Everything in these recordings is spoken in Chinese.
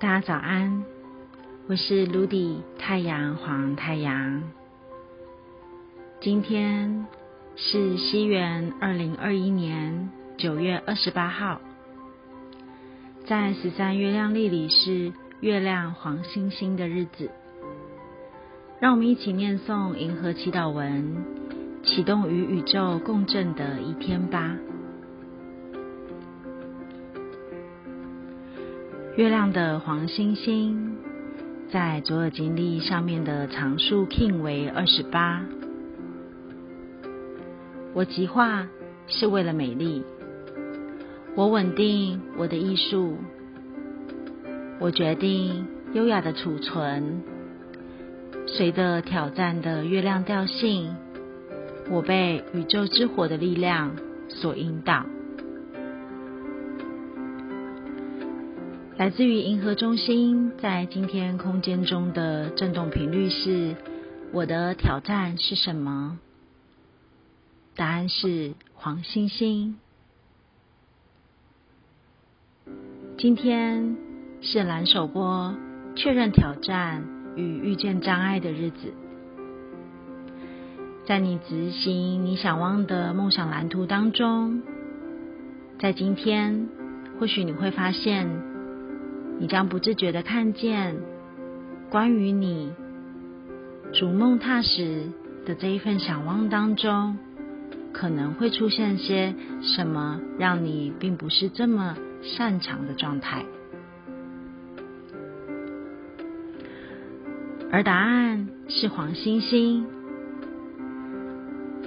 大家早安，我是卢迪太阳黄太阳。今天是西元二零二一年九月二十八号，在十三月亮历里是月亮黄星星的日子。让我们一起念诵银河祈祷文，启动与宇宙共振的一天吧。月亮的黄星星在左耳经历上面的常数 king 为二十八。我极化是为了美丽，我稳定我的艺术，我决定优雅的储存。随着挑战的月亮调性，我被宇宙之火的力量所引导。来自于银河中心，在今天空间中的振动频率是：我的挑战是什么？答案是黄星星。今天是蓝手波确认挑战与遇见障碍的日子，在你执行你想望的梦想蓝图当中，在今天，或许你会发现。你将不自觉的看见，关于你逐梦踏实的这一份想望当中，可能会出现些什么让你并不是这么擅长的状态。而答案是黄星星。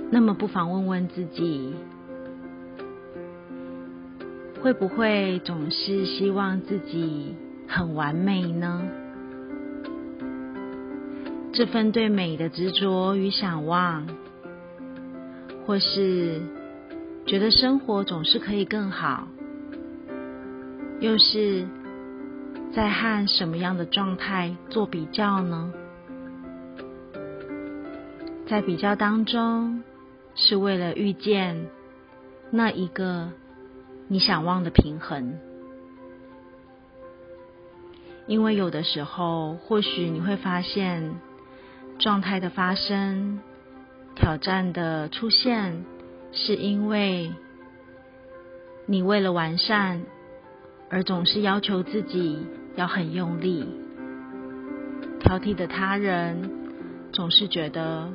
那么不妨问问自己。会不会总是希望自己很完美呢？这份对美的执着与想望，或是觉得生活总是可以更好，又是在和什么样的状态做比较呢？在比较当中，是为了遇见那一个。你想望的平衡，因为有的时候，或许你会发现，状态的发生、挑战的出现，是因为你为了完善，而总是要求自己要很用力，挑剔的他人，总是觉得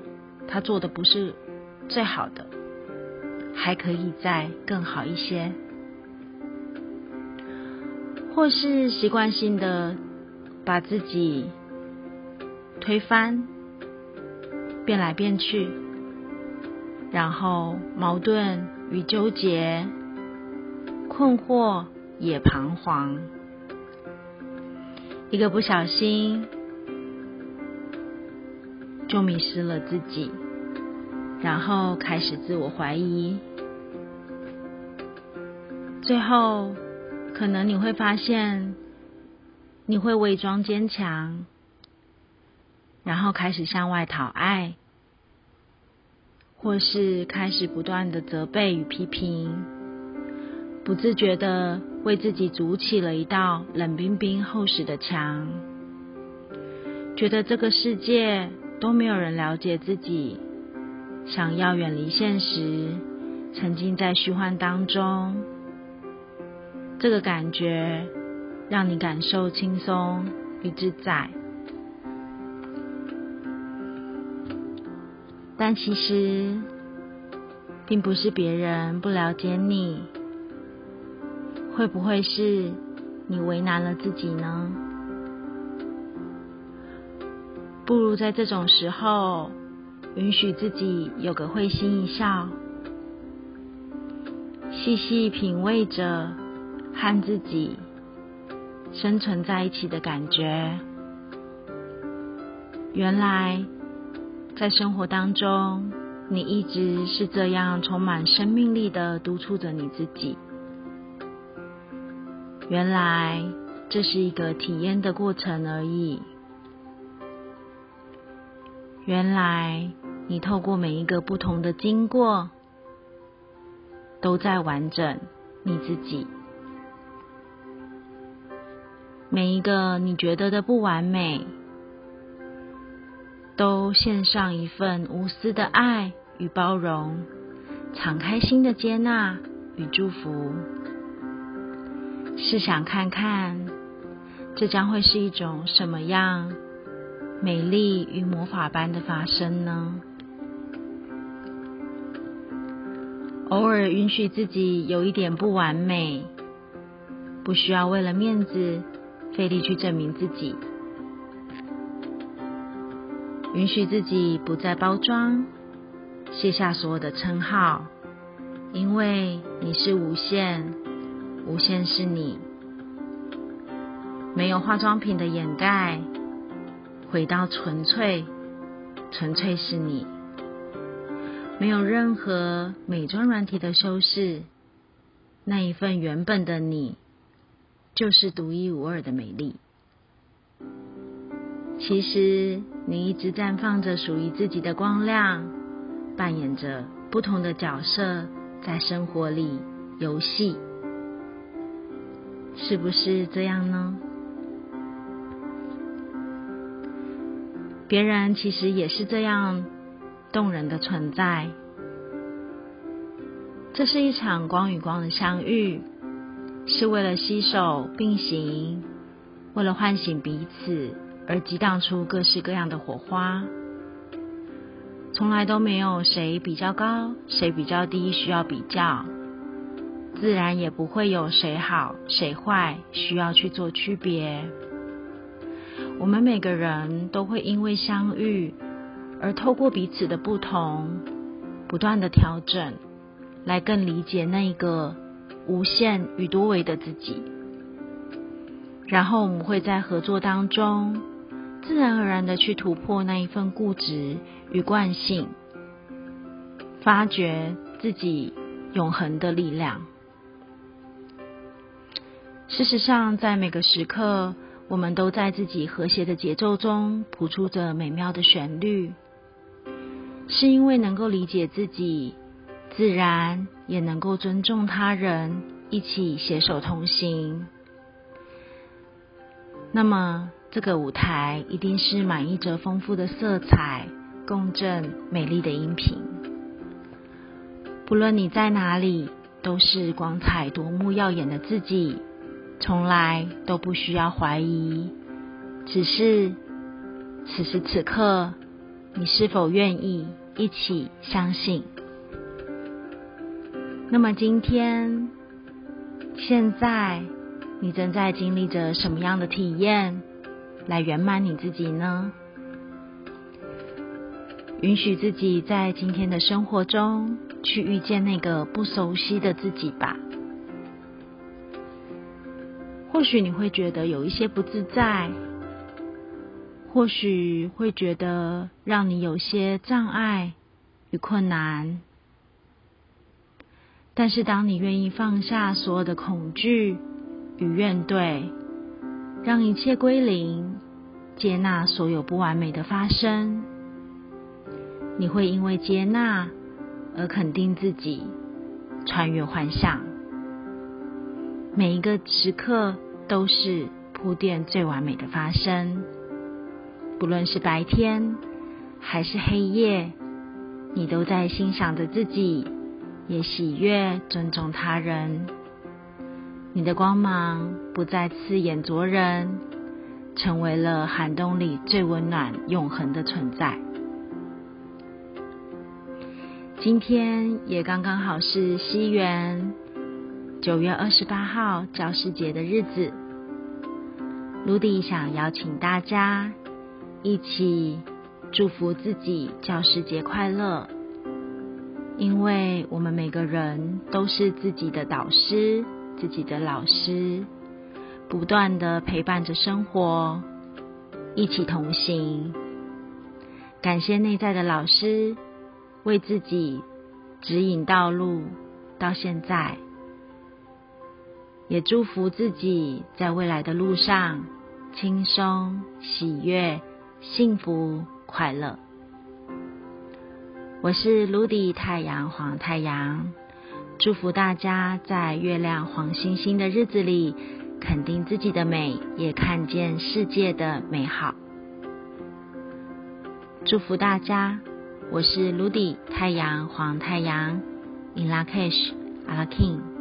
他做的不是最好的，还可以再更好一些。或是习惯性的把自己推翻，变来变去，然后矛盾与纠结，困惑也彷徨，一个不小心就迷失了自己，然后开始自我怀疑，最后。可能你会发现，你会伪装坚强，然后开始向外讨爱，或是开始不断的责备与批评，不自觉的为自己筑起了一道冷冰冰厚实的墙，觉得这个世界都没有人了解自己，想要远离现实，沉浸在虚幻当中。这个感觉让你感受轻松与自在，但其实并不是别人不了解你，会不会是你为难了自己呢？不如在这种时候，允许自己有个会心一笑，细细品味着。和自己生存在一起的感觉，原来在生活当中，你一直是这样充满生命力的督促着你自己。原来这是一个体验的过程而已。原来你透过每一个不同的经过，都在完整你自己。每一个你觉得的不完美，都献上一份无私的爱与包容，敞开心的接纳与祝福。试想看看，这将会是一种什么样美丽与魔法般的发生呢？偶尔允许自己有一点不完美，不需要为了面子费力去证明自己。允许自己不再包装，卸下所有的称号，因为你是无限，无限是你，没有化妆品的掩盖，回到纯粹，纯粹是你。没有任何美妆软体的修饰，那一份原本的你，就是独一无二的美丽。其实，你一直绽放着属于自己的光亮，扮演着不同的角色，在生活里游戏，是不是这样呢？别人其实也是这样。动人的存在，这是一场光与光的相遇，是为了携手并行，为了唤醒彼此而激荡出各式各样的火花。从来都没有谁比较高，谁比较低需要比较，自然也不会有谁好谁坏需要去做区别。我们每个人都会因为相遇。而透过彼此的不同，不断的调整，来更理解那一个无限与多维的自己。然后我们会在合作当中，自然而然的去突破那一份固执与惯性，发掘自己永恒的力量。事实上，在每个时刻，我们都在自己和谐的节奏中谱出着美妙的旋律。是因为能够理解自己，自然也能够尊重他人，一起携手同行。那么，这个舞台一定是满溢着丰富的色彩、共振、美丽的音频。不论你在哪里，都是光彩夺目、耀眼的自己，从来都不需要怀疑。只是此时此刻。你是否愿意一起相信？那么今天、现在，你正在经历着什么样的体验，来圆满你自己呢？允许自己在今天的生活中，去遇见那个不熟悉的自己吧。或许你会觉得有一些不自在。或许会觉得让你有些障碍与困难，但是当你愿意放下所有的恐惧与怨怼，让一切归零，接纳所有不完美的发生，你会因为接纳而肯定自己，穿越幻象，每一个时刻都是铺垫最完美的发生。不论是白天还是黑夜，你都在欣赏着自己，也喜悦尊重他人。你的光芒不再刺眼灼人，成为了寒冬里最温暖永恒的存在。今天也刚刚好是西元九月二十八号教师节的日子，卢迪想邀请大家。一起祝福自己教师节快乐，因为我们每个人都是自己的导师、自己的老师，不断的陪伴着生活，一起同行。感谢内在的老师为自己指引道路到现在，也祝福自己在未来的路上轻松喜悦。幸福快乐，我是卢迪太阳黄太阳，祝福大家在月亮黄星星的日子里，肯定自己的美，也看见世界的美好。祝福大家，我是卢迪太阳黄太阳 In Lakesh a l a King。